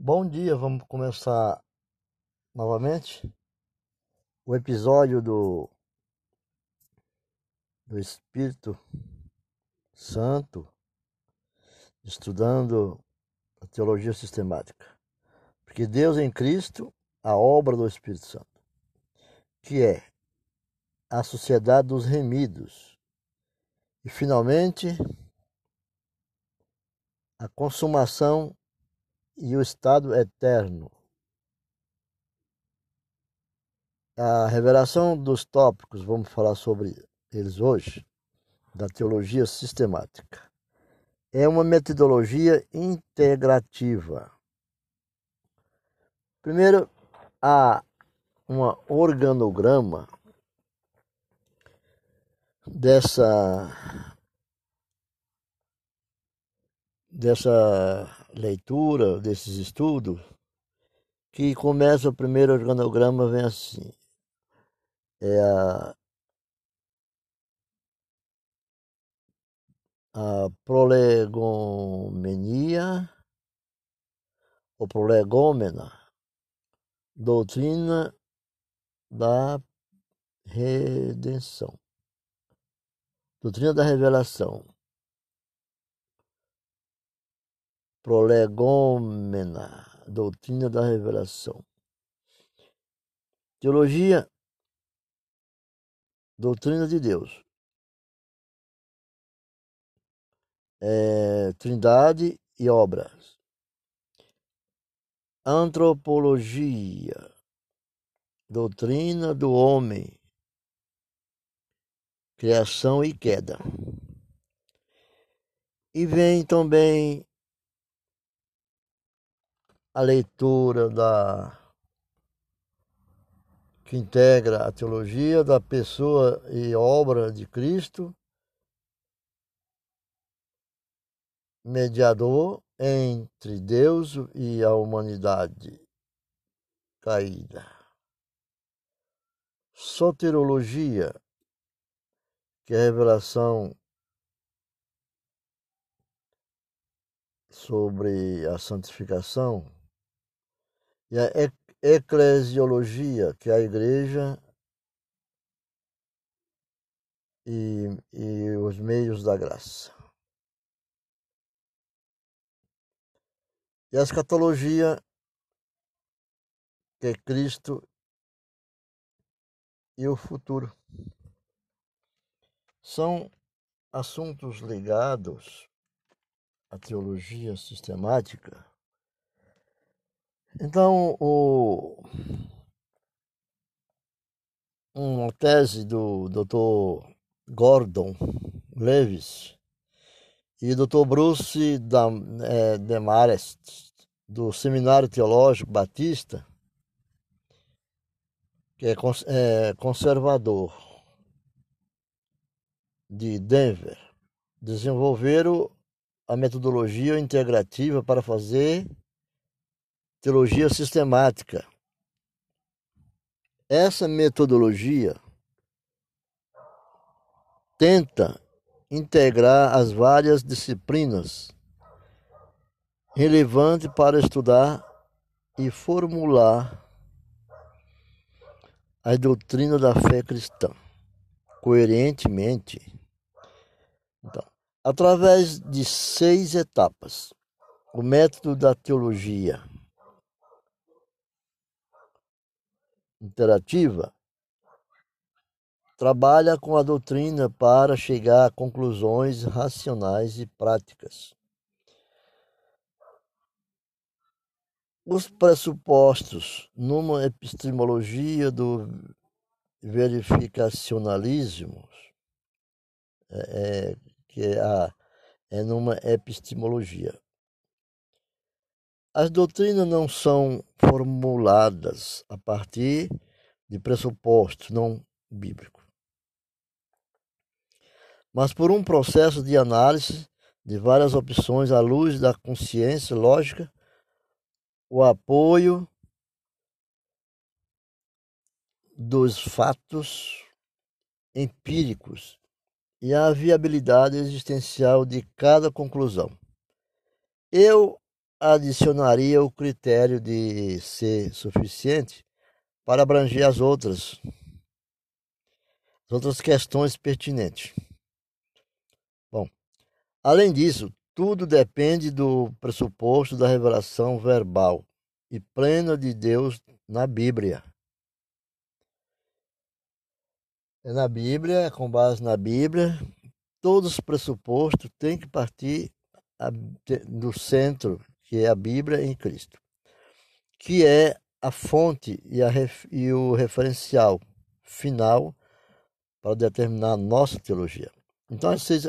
Bom dia, vamos começar novamente o episódio do, do Espírito Santo, estudando a teologia sistemática. Porque Deus em Cristo, a obra do Espírito Santo, que é a sociedade dos remidos. E finalmente, a consumação e o estado eterno. A revelação dos tópicos, vamos falar sobre eles hoje, da teologia sistemática. É uma metodologia integrativa. Primeiro, há um organograma dessa dessa leitura, desses estudos, que começa o primeiro organograma, vem assim. É a, a prolegomenia, ou prolegômena, doutrina da redenção, doutrina da revelação. Prolegômena, doutrina da revelação. Teologia, doutrina de Deus. É, trindade e obras. Antropologia, doutrina do homem, criação e queda. E vem também a leitura da que integra a teologia da pessoa e obra de Cristo, mediador entre Deus e a humanidade caída. Soterologia, que é a revelação sobre a santificação e a eclesiologia, que é a igreja e, e os meios da graça. E a escatologia, que é Cristo e o futuro. São assuntos ligados à teologia sistemática então, o, uma tese do Dr. Gordon Levis e Dr. Bruce é, Demarest, do Seminário Teológico Batista, que é, é conservador de Denver, desenvolveram a metodologia integrativa para fazer teologia sistemática. Essa metodologia tenta integrar as várias disciplinas relevantes para estudar e formular a doutrina da fé cristã coerentemente. Então, através de seis etapas, o método da teologia interativa trabalha com a doutrina para chegar a conclusões racionais e práticas. Os pressupostos numa epistemologia do verificacionalismo, é, é, que é, a, é numa epistemologia. As doutrinas não são formuladas a partir de pressupostos não bíblicos, mas por um processo de análise de várias opções à luz da consciência lógica, o apoio dos fatos empíricos e a viabilidade existencial de cada conclusão. Eu adicionaria o critério de ser suficiente para abranger as outras, as outras questões pertinentes. Bom, além disso, tudo depende do pressuposto da revelação verbal e plena de Deus na Bíblia. É na Bíblia, com base na Bíblia, todos os pressupostos têm que partir do centro, que é a Bíblia em Cristo, que é a fonte e, a, e o referencial final para determinar a nossa teologia. Então, as seis,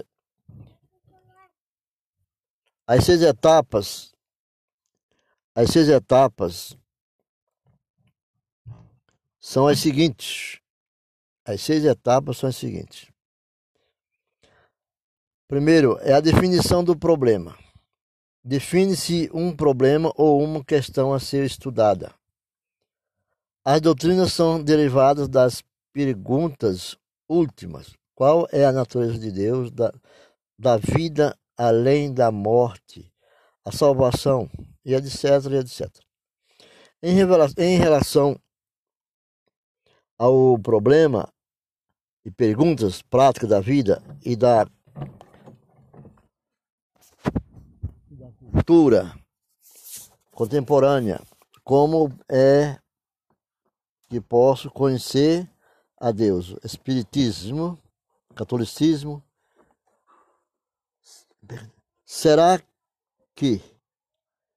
as seis etapas, as seis etapas são as seguintes. As seis etapas são as seguintes. Primeiro, é a definição do problema. Define-se um problema ou uma questão a ser estudada. As doutrinas são derivadas das perguntas últimas. Qual é a natureza de Deus, da, da vida além da morte, a salvação, e etc, e etc. Em, em relação ao problema e perguntas práticas da vida e da cultura contemporânea, como é que posso conhecer a Deus? Espiritismo, catolicismo. Será que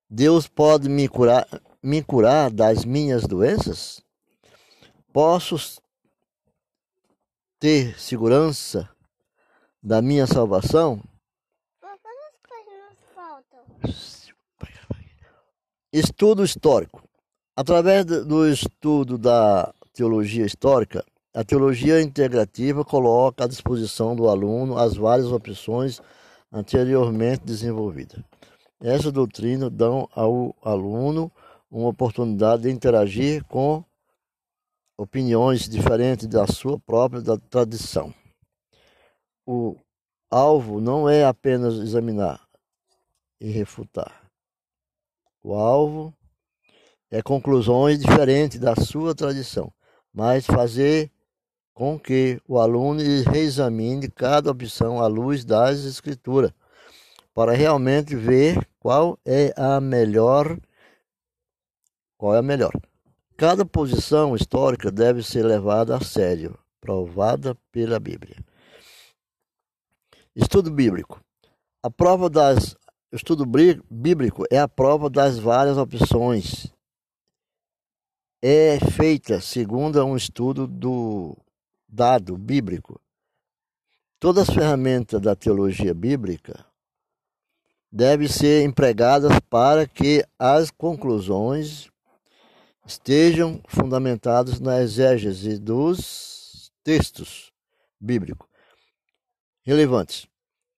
Deus pode me curar, me curar das minhas doenças? Posso ter segurança da minha salvação? Estudo histórico. Através do estudo da teologia histórica, a teologia integrativa coloca à disposição do aluno as várias opções anteriormente desenvolvidas. Essa doutrina dá ao aluno uma oportunidade de interagir com opiniões diferentes da sua própria da tradição. O alvo não é apenas examinar e refutar. O alvo é conclusões diferentes da sua tradição, mas fazer com que o aluno reexamine cada opção à luz das escrituras, para realmente ver qual é a melhor qual é a melhor. Cada posição histórica deve ser levada a sério, provada pela Bíblia. Estudo bíblico. A prova das o estudo bíblico é a prova das várias opções. É feita segundo um estudo do dado bíblico. Todas as ferramentas da teologia bíblica devem ser empregadas para que as conclusões estejam fundamentadas na exégese dos textos bíblicos relevantes.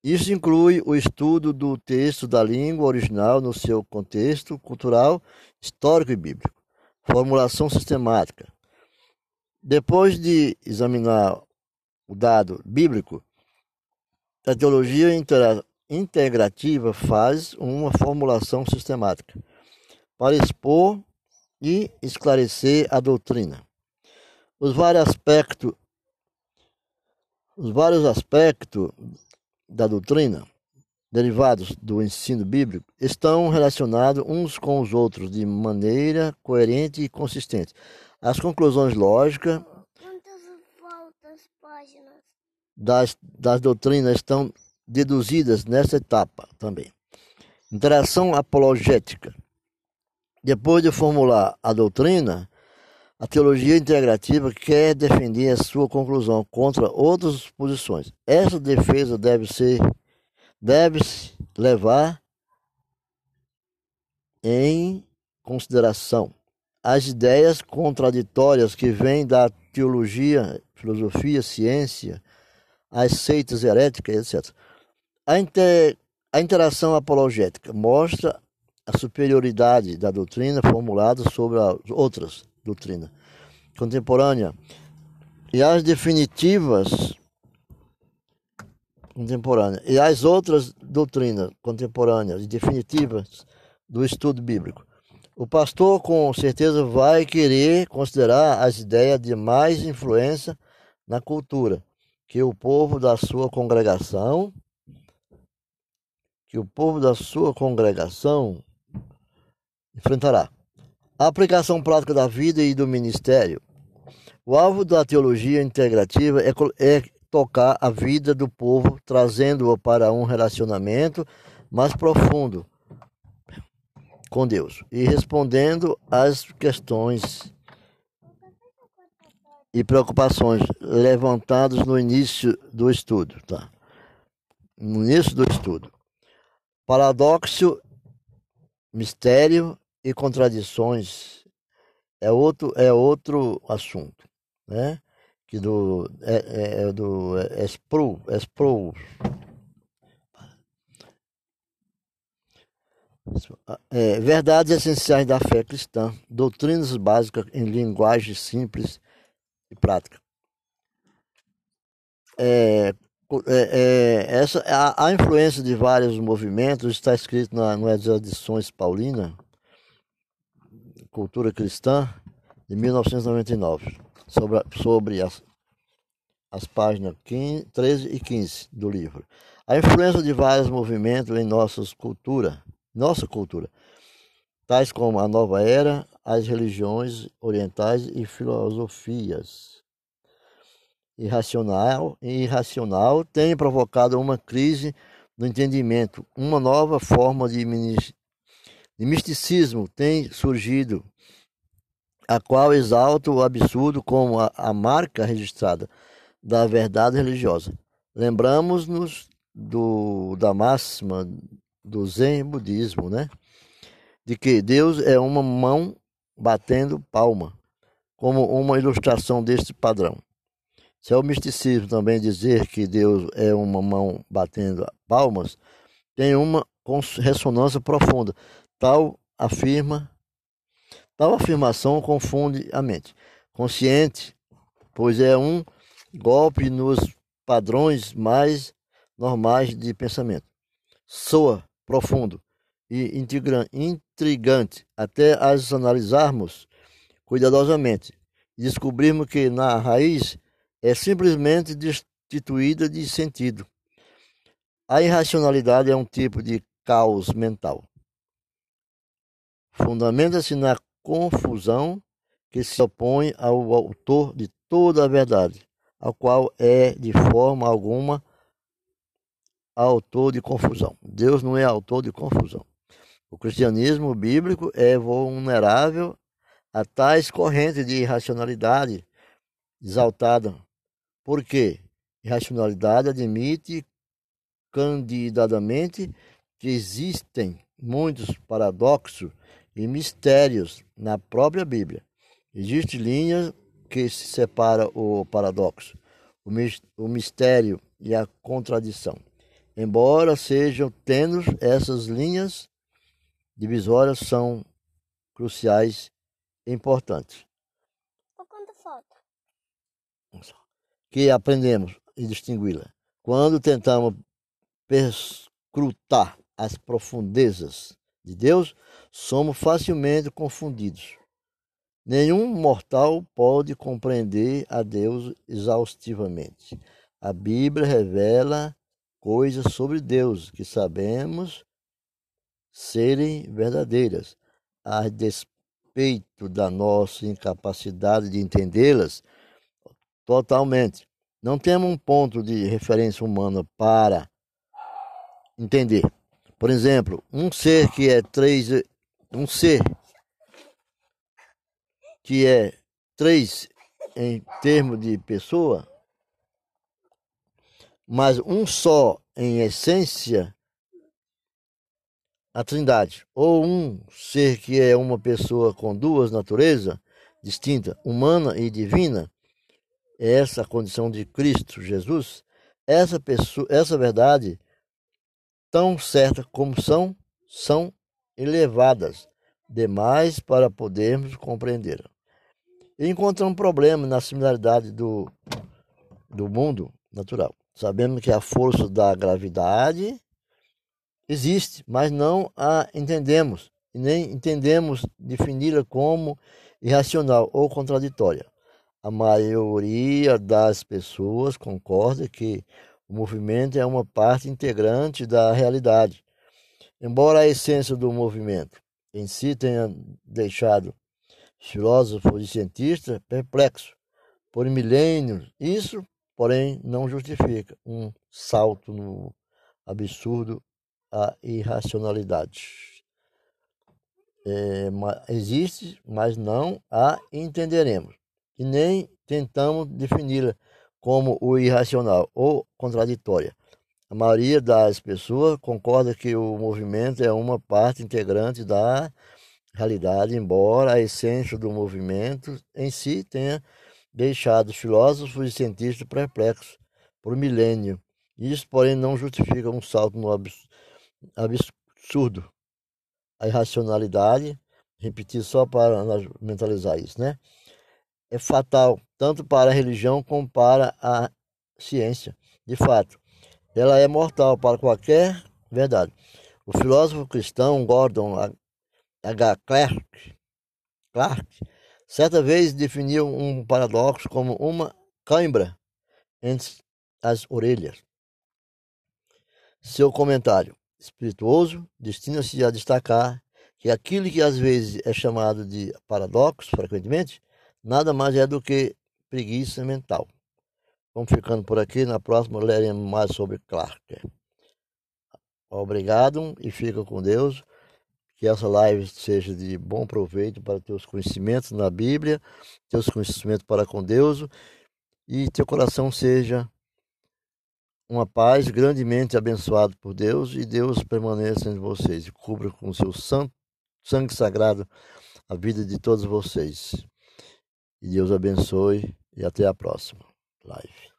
Isso inclui o estudo do texto da língua original no seu contexto cultural, histórico e bíblico. Formulação sistemática. Depois de examinar o dado bíblico, a teologia integrativa faz uma formulação sistemática para expor e esclarecer a doutrina. Os vários aspectos os vários aspectos da doutrina, derivados do ensino bíblico, estão relacionados uns com os outros de maneira coerente e consistente. As conclusões lógicas das, das doutrinas estão deduzidas nessa etapa também. Interação apologética. Depois de formular a doutrina, a teologia integrativa quer defender a sua conclusão contra outras posições. Essa defesa deve ser deve -se levar em consideração as ideias contraditórias que vêm da teologia, filosofia, ciência, as seitas heréticas, etc. A, inter, a interação apologética mostra a superioridade da doutrina formulada sobre as outras doutrina contemporânea e as definitivas contemporâneas e as outras doutrinas contemporâneas e definitivas do estudo bíblico. O pastor com certeza vai querer considerar as ideias de mais influência na cultura que o povo da sua congregação que o povo da sua congregação enfrentará. A aplicação prática da vida e do ministério. O alvo da teologia integrativa é, é tocar a vida do povo, trazendo-o para um relacionamento mais profundo com Deus e respondendo às questões e preocupações levantadas no início do estudo, tá? No início do estudo. Paradoxo, mistério e contradições é outro, é outro assunto, né? Que do, é, é, é do Espro, Espro. É, verdades essenciais da fé cristã, doutrinas básicas em linguagem simples e prática. É, é, é, essa, a, a, influência de vários movimentos está escrito na, nas edições Paulina, Cultura Cristã, de 1999, sobre, sobre as, as páginas 15, 13 e 15 do livro. A influência de vários movimentos em nossas cultura, nossa cultura, tais como a nova era, as religiões orientais e filosofias irracional e irracional tem provocado uma crise do entendimento. Uma nova forma de, de misticismo tem surgido, a qual exalta o absurdo como a, a marca registrada da verdade religiosa. Lembramos-nos do, da máxima do Zen budismo, né? De que Deus é uma mão batendo palma, como uma ilustração deste padrão. Se é o misticismo também dizer que Deus é uma mão batendo palmas, tem uma ressonância profunda. Tal afirma, tal afirmação confunde a mente. Consciente, pois é um golpe nos padrões mais normais de pensamento. Soa profundo e intrigante até as analisarmos cuidadosamente e descobrirmos que na raiz é simplesmente destituída de sentido. A irracionalidade é um tipo de caos mental. Fundamenta-se na confusão que se opõe ao autor de toda a verdade, ao qual é de forma alguma autor de confusão. Deus não é autor de confusão. O cristianismo bíblico é vulnerável a tais correntes de irracionalidade exaltada porque racionalidade admite candidadamente que existem muitos paradoxos e mistérios na própria Bíblia. Existe linha que se separa o paradoxo, o mistério e a contradição. Embora sejam tênues, essas linhas divisórias são cruciais e importantes. Quanto falta? que aprendemos e distingui-la. Quando tentamos perscrutar as profundezas de Deus, somos facilmente confundidos. Nenhum mortal pode compreender a Deus exaustivamente. A Bíblia revela coisas sobre Deus que sabemos serem verdadeiras. A despeito da nossa incapacidade de entendê-las, Totalmente. Não temos um ponto de referência humana para entender. Por exemplo, um ser que é três, um ser que é três em termos de pessoa, mas um só em essência, a Trindade, ou um ser que é uma pessoa com duas naturezas distintas, humana e divina, essa condição de Cristo Jesus, essa pessoa, essa verdade tão certa como são, são elevadas demais para podermos compreender. Um problema na similaridade do, do mundo natural. Sabemos que a força da gravidade existe, mas não a entendemos. e nem entendemos defini-la como irracional ou contraditória. A maioria das pessoas concorda que o movimento é uma parte integrante da realidade. Embora a essência do movimento em si tenha deixado filósofos e cientistas perplexos por milênios, isso, porém, não justifica um salto no absurdo à irracionalidade é, existe, mas não a entenderemos, e nem tentamos defini-la como o irracional ou contraditória. A maioria das pessoas concorda que o movimento é uma parte integrante da realidade, embora a essência do movimento em si tenha deixado filósofos e cientistas perplexos por milênio. Isso, porém, não justifica um salto no absurdo a irracionalidade, repetir só para mentalizar isso, né? É fatal tanto para a religião como para a ciência. De fato, ela é mortal para qualquer verdade. O filósofo cristão Gordon H. Clark, Clark certa vez definiu um paradoxo como uma cãibra entre as orelhas. Seu comentário: espirituoso destina-se a destacar que aquilo que às vezes é chamado de paradoxo, frequentemente, nada mais é do que preguiça mental. Vamos ficando por aqui, na próxima leremos mais sobre Clark. Obrigado e fica com Deus. Que essa live seja de bom proveito para teus conhecimentos na Bíblia, teus conhecimentos para com Deus e teu coração seja uma paz grandemente abençoada por Deus e Deus permaneça em vocês e cubra com seu sangue sagrado a vida de todos vocês. E Deus abençoe e até a próxima live.